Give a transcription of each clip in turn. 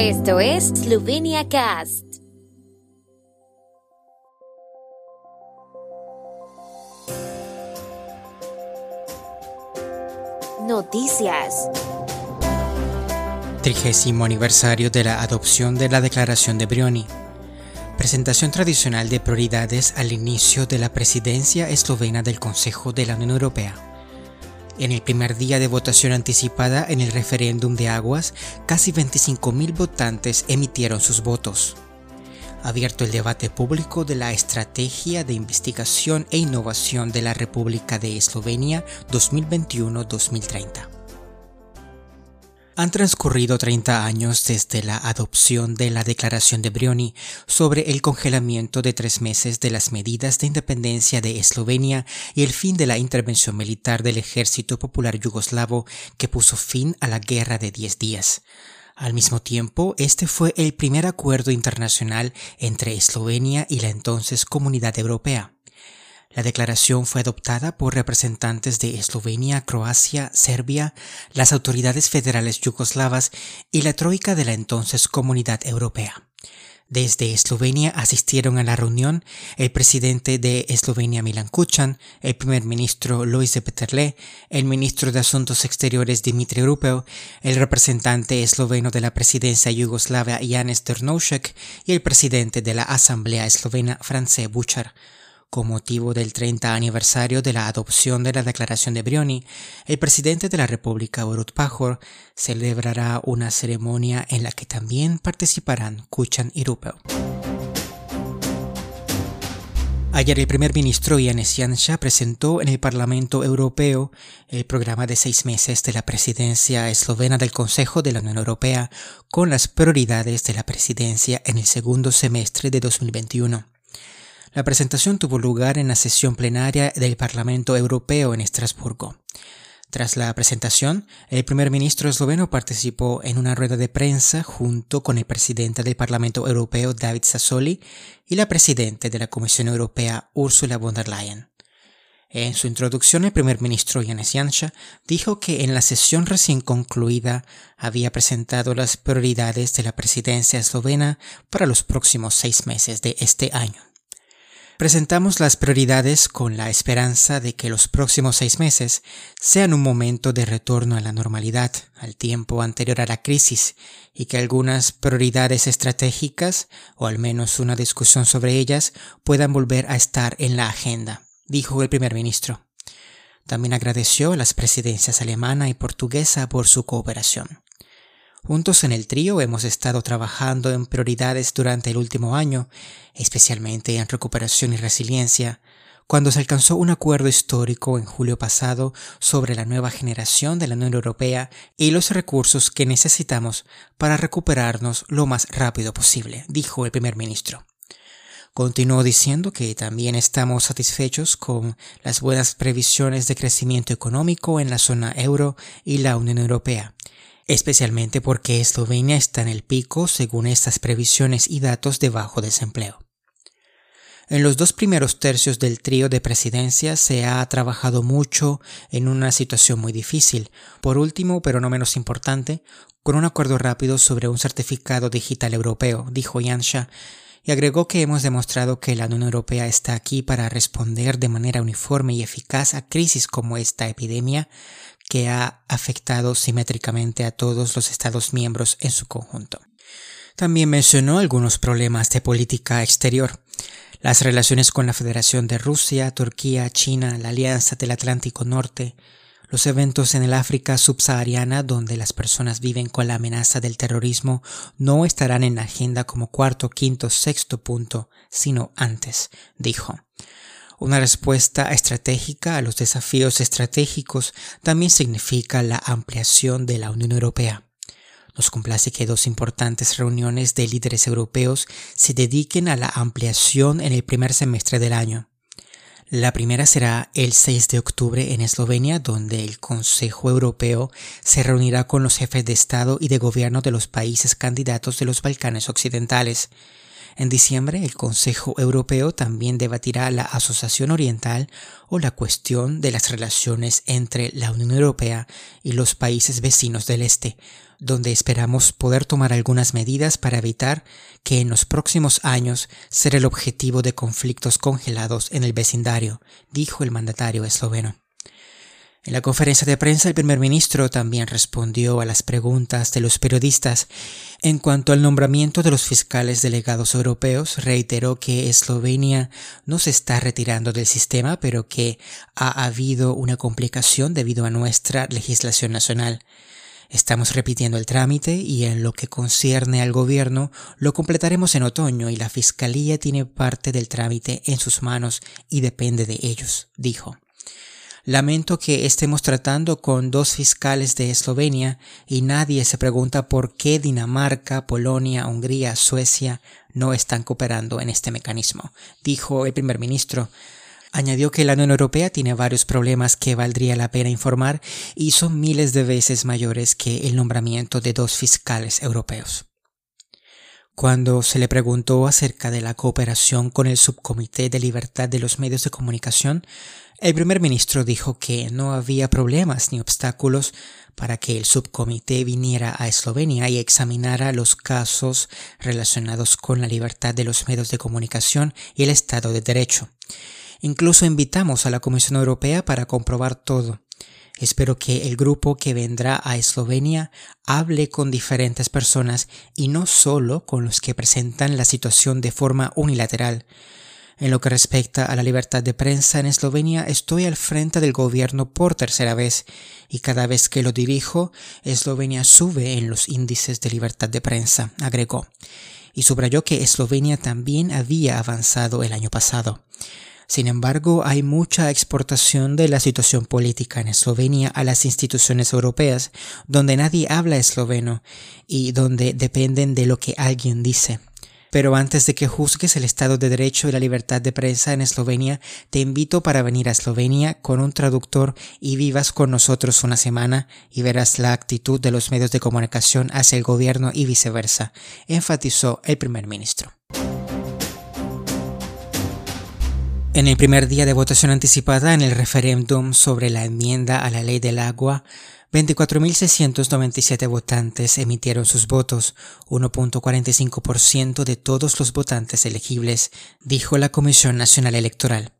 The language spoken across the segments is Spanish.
Esto es Slovenia Cast. Noticias. Trigésimo aniversario de la adopción de la Declaración de Brioni. Presentación tradicional de prioridades al inicio de la presidencia eslovena del Consejo de la Unión Europea. En el primer día de votación anticipada en el referéndum de aguas, casi 25.000 votantes emitieron sus votos. Abierto el debate público de la Estrategia de Investigación e Innovación de la República de Eslovenia 2021-2030. Han transcurrido 30 años desde la adopción de la Declaración de Brioni sobre el congelamiento de tres meses de las medidas de independencia de Eslovenia y el fin de la intervención militar del Ejército Popular Yugoslavo que puso fin a la Guerra de Diez Días. Al mismo tiempo, este fue el primer acuerdo internacional entre Eslovenia y la entonces Comunidad Europea. La declaración fue adoptada por representantes de Eslovenia, Croacia, Serbia, las autoridades federales yugoslavas y la troika de la entonces Comunidad Europea. Desde Eslovenia asistieron a la reunión el presidente de Eslovenia Milan Kuchan, el primer ministro Luis de Peterle, el ministro de Asuntos Exteriores Dimitri Rupel, el representante esloveno de la presidencia yugoslava Janes Drnovšek y el presidente de la Asamblea Eslovena France Buchar. Con motivo del 30 aniversario de la adopción de la Declaración de Brioni, el presidente de la República, Borut Pajor, celebrará una ceremonia en la que también participarán Kuchan y Rupel. Ayer el primer ministro Yanis presentó en el Parlamento Europeo el programa de seis meses de la presidencia eslovena del Consejo de la Unión Europea con las prioridades de la presidencia en el segundo semestre de 2021. La presentación tuvo lugar en la sesión plenaria del Parlamento Europeo en Estrasburgo. Tras la presentación, el primer ministro esloveno participó en una rueda de prensa junto con el presidente del Parlamento Europeo David Sassoli y la presidenta de la Comisión Europea Ursula von der Leyen. En su introducción, el primer ministro Janis Janša dijo que en la sesión recién concluida había presentado las prioridades de la presidencia eslovena para los próximos seis meses de este año. Presentamos las prioridades con la esperanza de que los próximos seis meses sean un momento de retorno a la normalidad, al tiempo anterior a la crisis, y que algunas prioridades estratégicas, o al menos una discusión sobre ellas, puedan volver a estar en la agenda, dijo el primer ministro. También agradeció a las presidencias alemana y portuguesa por su cooperación. Juntos en el trío hemos estado trabajando en prioridades durante el último año, especialmente en recuperación y resiliencia, cuando se alcanzó un acuerdo histórico en julio pasado sobre la nueva generación de la Unión Europea y los recursos que necesitamos para recuperarnos lo más rápido posible, dijo el primer ministro. Continuó diciendo que también estamos satisfechos con las buenas previsiones de crecimiento económico en la zona euro y la Unión Europea especialmente porque Eslovenia está en el pico según estas previsiones y datos de bajo desempleo. En los dos primeros tercios del trío de presidencia se ha trabajado mucho en una situación muy difícil. Por último, pero no menos importante, con un acuerdo rápido sobre un certificado digital europeo, dijo Jansha, y agregó que hemos demostrado que la Unión Europea está aquí para responder de manera uniforme y eficaz a crisis como esta epidemia, que ha afectado simétricamente a todos los Estados miembros en su conjunto. También mencionó algunos problemas de política exterior, las relaciones con la Federación de Rusia, Turquía, China, la Alianza del Atlántico Norte, los eventos en el África subsahariana donde las personas viven con la amenaza del terrorismo no estarán en la agenda como cuarto, quinto, sexto punto, sino antes, dijo. Una respuesta estratégica a los desafíos estratégicos también significa la ampliación de la Unión Europea. Nos complace que dos importantes reuniones de líderes europeos se dediquen a la ampliación en el primer semestre del año. La primera será el 6 de octubre en Eslovenia, donde el Consejo Europeo se reunirá con los jefes de Estado y de Gobierno de los países candidatos de los Balcanes Occidentales En diciembre, el Consejo Europeo también debatirá la Asociación Oriental o la cuestión de las relaciones entre la Unión Europea y los países vecinos del Este, donde esperamos poder tomar algunas medidas para evitar que en los próximos años será el objetivo de conflictos congelados en el vecindario, dijo el mandatario esloveno. En la conferencia de prensa el primer ministro también respondió a las preguntas de los periodistas. En cuanto al nombramiento de los fiscales delegados europeos, reiteró que Eslovenia no se está retirando del sistema, pero que ha habido una complicación debido a nuestra legislación nacional. Estamos repitiendo el trámite y en lo que concierne al gobierno lo completaremos en otoño y la Fiscalía tiene parte del trámite en sus manos y depende de ellos, dijo. Lamento que estemos tratando con dos fiscales de Eslovenia y nadie se pregunta por qué Dinamarca, Polonia, Hungría, Suecia no están cooperando en este mecanismo, dijo el primer ministro Añadió que la Unión Europea tiene varios problemas que valdría la pena informar y son miles de veces mayores que el nombramiento de dos fiscales europeos. Cuando se le preguntó acerca de la cooperación con el Subcomité de Libertad de los Medios de Comunicación, el primer ministro dijo que no había problemas ni obstáculos para que el subcomité viniera a Eslovenia y examinara los casos relacionados con la libertad de los medios de comunicación y el Estado de Derecho. Incluso invitamos a la Comisión Europea para comprobar todo. Espero que el grupo que vendrá a Eslovenia hable con diferentes personas y no solo con los que presentan la situación de forma unilateral. En lo que respecta a la libertad de prensa en Eslovenia, estoy al frente del gobierno por tercera vez y cada vez que lo dirijo, Eslovenia sube en los índices de libertad de prensa, agregó, y subrayó que Eslovenia también había avanzado el año pasado. Sin embargo, hay mucha exportación de la situación política en Eslovenia a las instituciones europeas, donde nadie habla esloveno y donde dependen de lo que alguien dice. Pero antes de que juzgues el Estado de Derecho y la libertad de prensa en Eslovenia, te invito para venir a Eslovenia con un traductor y vivas con nosotros una semana y verás la actitud de los medios de comunicación hacia el gobierno y viceversa, enfatizó el primer ministro. En el primer día de votación anticipada en el referéndum sobre la enmienda a la ley del agua, 24.697 votantes emitieron sus votos, 1.45% de todos los votantes elegibles, dijo la Comisión Nacional Electoral.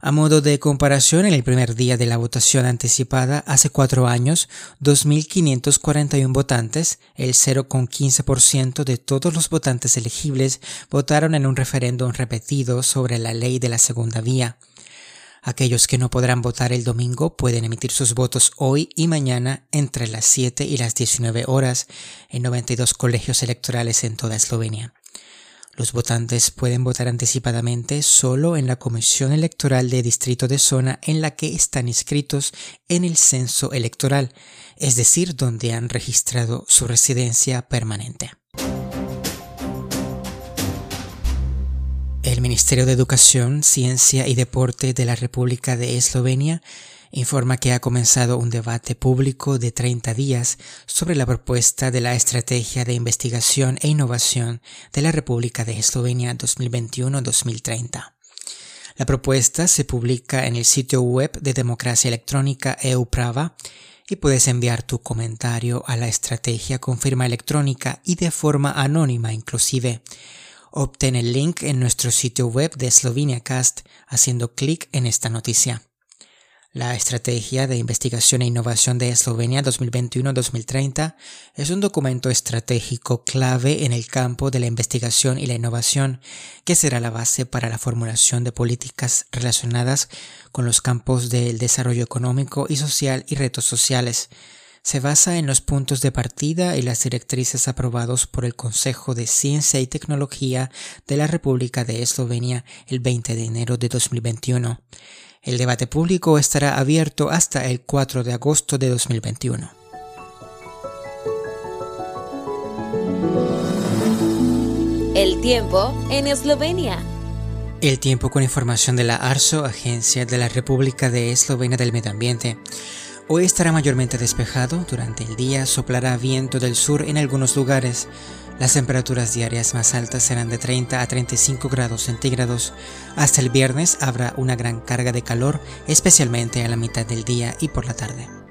A modo de comparación, en el primer día de la votación anticipada, hace cuatro años, 2.541 votantes, el 0,15% de todos los votantes elegibles, votaron en un referéndum repetido sobre la ley de la segunda vía. Aquellos que no podrán votar el domingo pueden emitir sus votos hoy y mañana entre las 7 y las 19 horas en 92 colegios electorales en toda Eslovenia. Los votantes pueden votar anticipadamente solo en la comisión electoral de distrito de zona en la que están inscritos en el censo electoral, es decir, donde han registrado su residencia permanente. El Ministerio de Educación, Ciencia y Deporte de la República de Eslovenia informa que ha comenzado un debate público de 30 días sobre la propuesta de la Estrategia de Investigación e Innovación de la República de Eslovenia 2021-2030. La propuesta se publica en el sitio web de Democracia Electrónica EUPRAVA y puedes enviar tu comentario a la estrategia con firma electrónica y de forma anónima inclusive. Obtén el link en nuestro sitio web de Slovenia Cast haciendo clic en esta noticia. La Estrategia de Investigación e Innovación de Eslovenia 2021-2030 es un documento estratégico clave en el campo de la investigación y la innovación que será la base para la formulación de políticas relacionadas con los campos del desarrollo económico y social y retos sociales. Se basa en los puntos de partida y las directrices aprobados por el Consejo de Ciencia y Tecnología de la República de Eslovenia el 20 de enero de 2021. El debate público estará abierto hasta el 4 de agosto de 2021. El tiempo en Eslovenia. El tiempo con información de la ARSO, Agencia de la República de Eslovenia del Medio Ambiente. Hoy estará mayormente despejado, durante el día soplará viento del sur en algunos lugares. Las temperaturas diarias más altas serán de 30 a 35 grados centígrados. Hasta el viernes habrá una gran carga de calor, especialmente a la mitad del día y por la tarde.